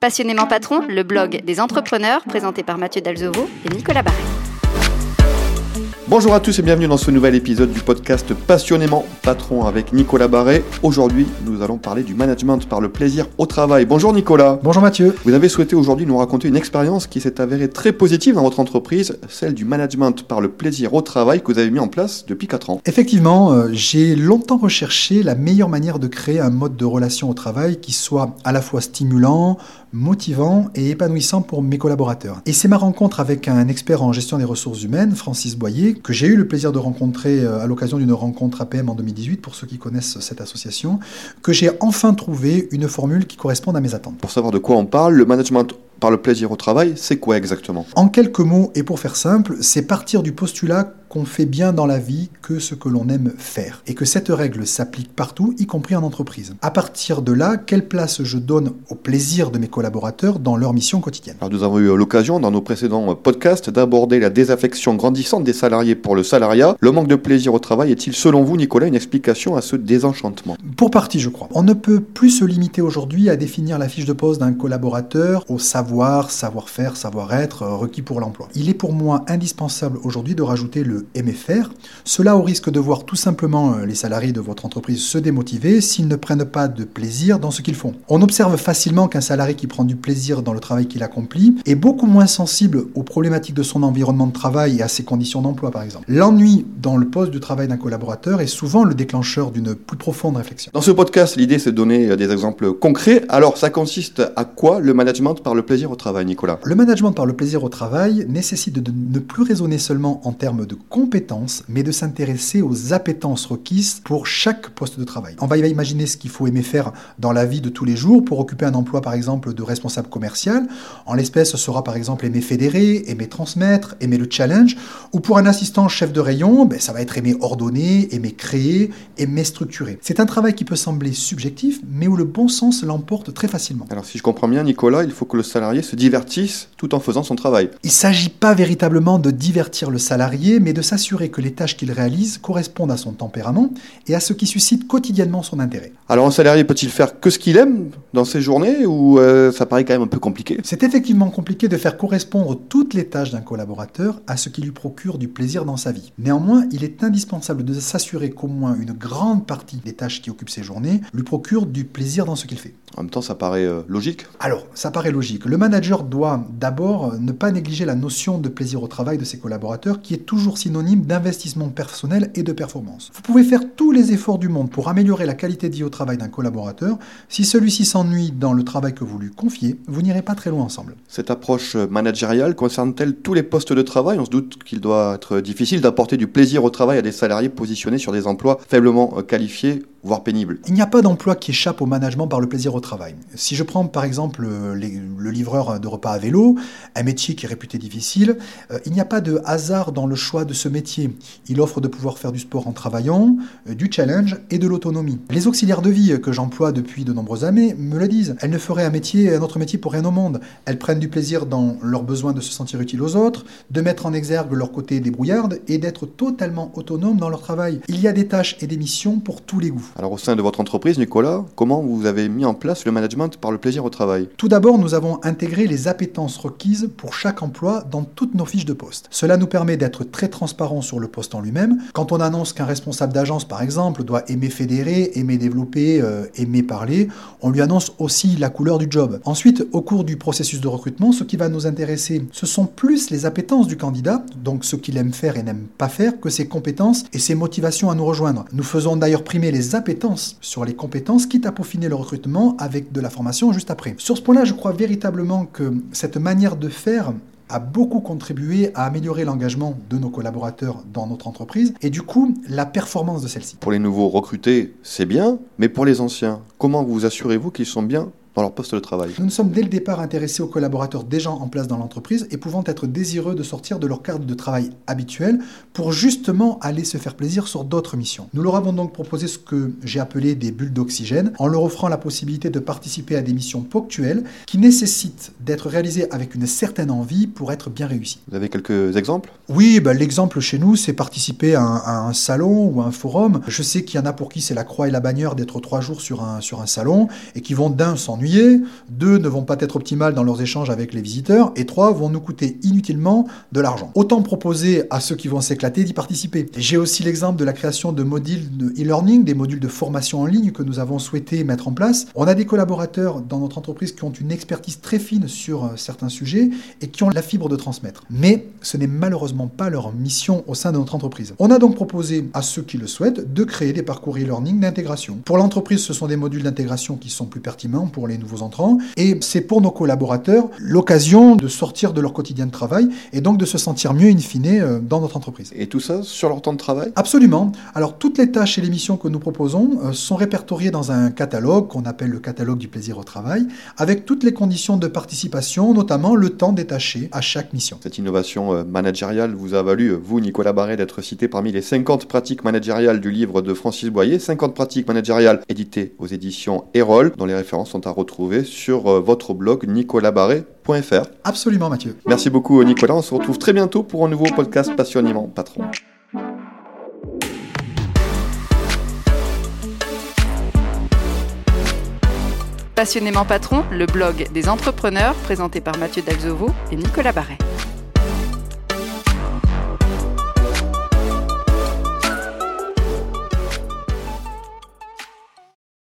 Passionnément Patron, le blog des entrepreneurs présenté par Mathieu Dalzovo et Nicolas Barret. Bonjour à tous et bienvenue dans ce nouvel épisode du podcast Passionnément Patron avec Nicolas Barret. Aujourd'hui, nous allons parler du management par le plaisir au travail. Bonjour Nicolas. Bonjour Mathieu. Vous avez souhaité aujourd'hui nous raconter une expérience qui s'est avérée très positive dans votre entreprise, celle du management par le plaisir au travail que vous avez mis en place depuis 4 ans. Effectivement, euh, j'ai longtemps recherché la meilleure manière de créer un mode de relation au travail qui soit à la fois stimulant, motivant et épanouissant pour mes collaborateurs. Et c'est ma rencontre avec un expert en gestion des ressources humaines, Francis Boyer, que j'ai eu le plaisir de rencontrer euh, à l'occasion d'une rencontre APM en 2018, pour ceux qui connaissent cette association, que j'ai enfin trouvé une formule qui corresponde à mes attentes. Pour savoir de quoi on parle, le management par le plaisir au travail, c'est quoi exactement? En quelques mots, et pour faire simple, c'est partir du postulat qu'on fait bien dans la vie que ce que l'on aime faire, et que cette règle s'applique partout, y compris en entreprise. À partir de là, quelle place je donne au plaisir de mes collaborateurs dans leur mission quotidienne? Alors nous avons eu l'occasion dans nos précédents podcasts d'aborder la désaffection grandissante des salariés pour le salariat. Le manque de plaisir au travail est-il selon vous, Nicolas, une explication à ce désenchantement? Pour partie, je crois. On ne peut plus se limiter aujourd'hui à définir la fiche de poste d'un collaborateur au savoir, savoir-faire, savoir-être requis pour l'emploi. Il est pour moi indispensable aujourd'hui de rajouter le aimer faire, cela au risque de voir tout simplement euh, les salariés de votre entreprise se démotiver s'ils ne prennent pas de plaisir dans ce qu'ils font. On observe facilement qu'un salarié qui prend du plaisir dans le travail qu'il accomplit est beaucoup moins sensible aux problématiques de son environnement de travail et à ses conditions d'emploi par exemple. L'ennui dans le poste de travail d'un collaborateur est souvent le déclencheur d'une plus profonde réflexion. Dans ce podcast, l'idée c'est de donner euh, des exemples concrets. Alors ça consiste à quoi le management par le plaisir au travail, Nicolas? Le management par le plaisir au travail nécessite de ne plus raisonner seulement en termes de compétences, mais de s'intéresser aux appétences requises pour chaque poste de travail. On va imaginer ce qu'il faut aimer faire dans la vie de tous les jours pour occuper un emploi, par exemple, de responsable commercial. En l'espèce, ce sera par exemple aimer fédérer, aimer transmettre, aimer le challenge. Ou pour un assistant chef de rayon, ben, ça va être aimer ordonner, aimer créer, aimer structurer. C'est un travail qui peut sembler subjectif, mais où le bon sens l'emporte très facilement. Alors si je comprends bien, Nicolas, il faut que le salarié se divertisse tout en faisant son travail. Il ne s'agit pas véritablement de divertir le salarié, mais de s'assurer que les tâches qu'il réalise correspondent à son tempérament et à ce qui suscite quotidiennement son intérêt. Alors un salarié peut-il faire que ce qu'il aime dans ses journées ou euh, ça paraît quand même un peu compliqué? C'est effectivement compliqué de faire correspondre toutes les tâches d'un collaborateur à ce qui lui procure du plaisir dans sa vie. Néanmoins, il est indispensable de s'assurer qu'au moins une grande partie des tâches qui occupent ses journées lui procurent du plaisir dans ce qu'il fait. En même temps, ça paraît euh, logique? Alors, ça paraît logique. Le manager doit d'abord ne pas négliger la notion de plaisir au travail de ses collaborateurs qui est toujours synonyme d'investissement personnel et de performance. Vous pouvez faire tous les efforts du monde pour améliorer la qualité de vie au travail d'un collaborateur. Si celui-ci s'ennuie dans le travail que vous lui confiez, vous n'irez pas très loin ensemble. Cette approche managériale concerne-t-elle tous les postes de travail? On se doute qu'il doit être difficile d'apporter du plaisir au travail à des salariés positionnés sur des emplois faiblement qualifiés voire pénible. Il n'y a pas d'emploi qui échappe au management par le plaisir au travail. Si je prends par exemple le livreur de repas à vélo, un métier qui est réputé difficile, euh, il n'y a pas de hasard dans le choix de ce métier. Il offre de pouvoir faire du sport en travaillant, euh, du challenge et de l'autonomie. Les auxiliaires de vie que j'emploie depuis de nombreuses années me le disent. Elles ne feraient un métier, un autre métier pour rien au monde. Elles prennent du plaisir dans leur besoin de se sentir utile aux autres, de mettre en exergue leur côté débrouillarde et d'être totalement autonomes dans leur travail. Il y a des tâches et des missions pour tous les goûts. Alors au sein de votre entreprise, Nicolas, comment vous avez mis en place le management par le plaisir au travail? Tout d'abord, nous avons intégré les appétences requises pour chaque emploi dans toutes nos fiches de poste. Cela nous permet d'être très transparent sur le poste en lui-même. Quand on annonce qu'un responsable d'agence, par exemple, doit aimer fédérer, aimer développer, euh, aimer parler, on lui annonce aussi la couleur du job. Ensuite, au cours du processus de recrutement, ce qui va nous intéresser, ce sont plus les appétences du candidat, donc ce qu'il aime faire et n'aime pas faire, que ses compétences et ses motivations à nous rejoindre. Nous faisons d'ailleurs primer les appétences sur les compétences, quitte à peaufiner le recrutement avec de la formation juste après. Sur ce point-là, je crois véritablement que cette manière de faire a beaucoup contribué à améliorer l'engagement de nos collaborateurs dans notre entreprise et du coup la performance de celle-ci. Pour les nouveaux recrutés, c'est bien, mais pour les anciens, comment vous assurez-vous qu'ils sont bien dans leur poste de travail. Nous nous sommes dès le départ intéressés aux collaborateurs déjà en place dans l'entreprise et pouvant être désireux de sortir de leur cadre de travail habituel pour justement aller se faire plaisir sur d'autres missions. Nous leur avons donc proposé ce que j'ai appelé des bulles d'oxygène en leur offrant la possibilité de participer à des missions ponctuelles qui nécessitent d'être réalisées avec une certaine envie pour être bien réussies. Vous avez quelques exemples? Oui, bah, l'exemple chez nous, c'est participer à un, à un, salon ou à un forum. Je sais qu'il y en a pour qui c'est la croix et la bannière d'être trois jours sur un, sur un salon et qui vont d'un s'ennuyer deux, ne vont pas être optimales dans leurs échanges avec les visiteurs, et trois, vont nous coûter inutilement de l'argent. Autant proposer à ceux qui vont s'éclater d'y participer. J'ai aussi l'exemple de la création de modules de e-learning, des modules de formation en ligne que nous avons souhaité mettre en place. On a des collaborateurs dans notre entreprise qui ont une expertise très fine sur euh, certains sujets et qui ont la fibre de transmettre. Mais ce n'est malheureusement pas leur mission au sein de notre entreprise. On a donc proposé à ceux qui le souhaitent de créer des parcours e-learning d'intégration. Pour l'entreprise, ce sont des modules d'intégration qui sont plus pertinents pour les nouveaux entrants et c'est pour nos collaborateurs l'occasion de sortir de leur quotidien de travail et donc de se sentir mieux in fine euh, dans notre entreprise. Et tout ça sur leur temps de travail? Absolument. Alors toutes les tâches et les missions que nous proposons euh, sont répertoriées dans un catalogue qu'on appelle le catalogue du plaisir au travail, avec toutes les conditions de participation, notamment le temps détaché à chaque mission. Cette innovation euh, managériale vous a valu, vous Nicolas Barret, d'être cité parmi les 50 pratiques managériales du livre de Francis Boyer, 50 pratiques managériales éditées aux éditions Erol, dont les références sont à retrouver sur votre blog nicolasbarret.fr. Absolument Mathieu. Merci beaucoup Nicolas, on se retrouve très bientôt pour un nouveau podcast passionnément patron. Passionnément Patron, le blog des entrepreneurs présenté par Mathieu Dalzovo et Nicolas Barret.